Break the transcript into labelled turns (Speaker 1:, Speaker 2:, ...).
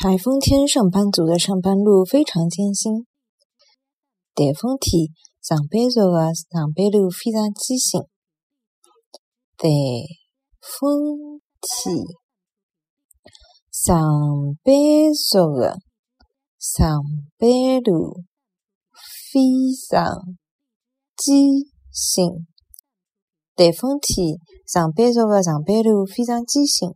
Speaker 1: 台风天上班族的上班路非常艰辛。台风天上班族的上班路非常艰辛台风天上班族的上班路非常艰辛台风天上班族的上班路非常艰辛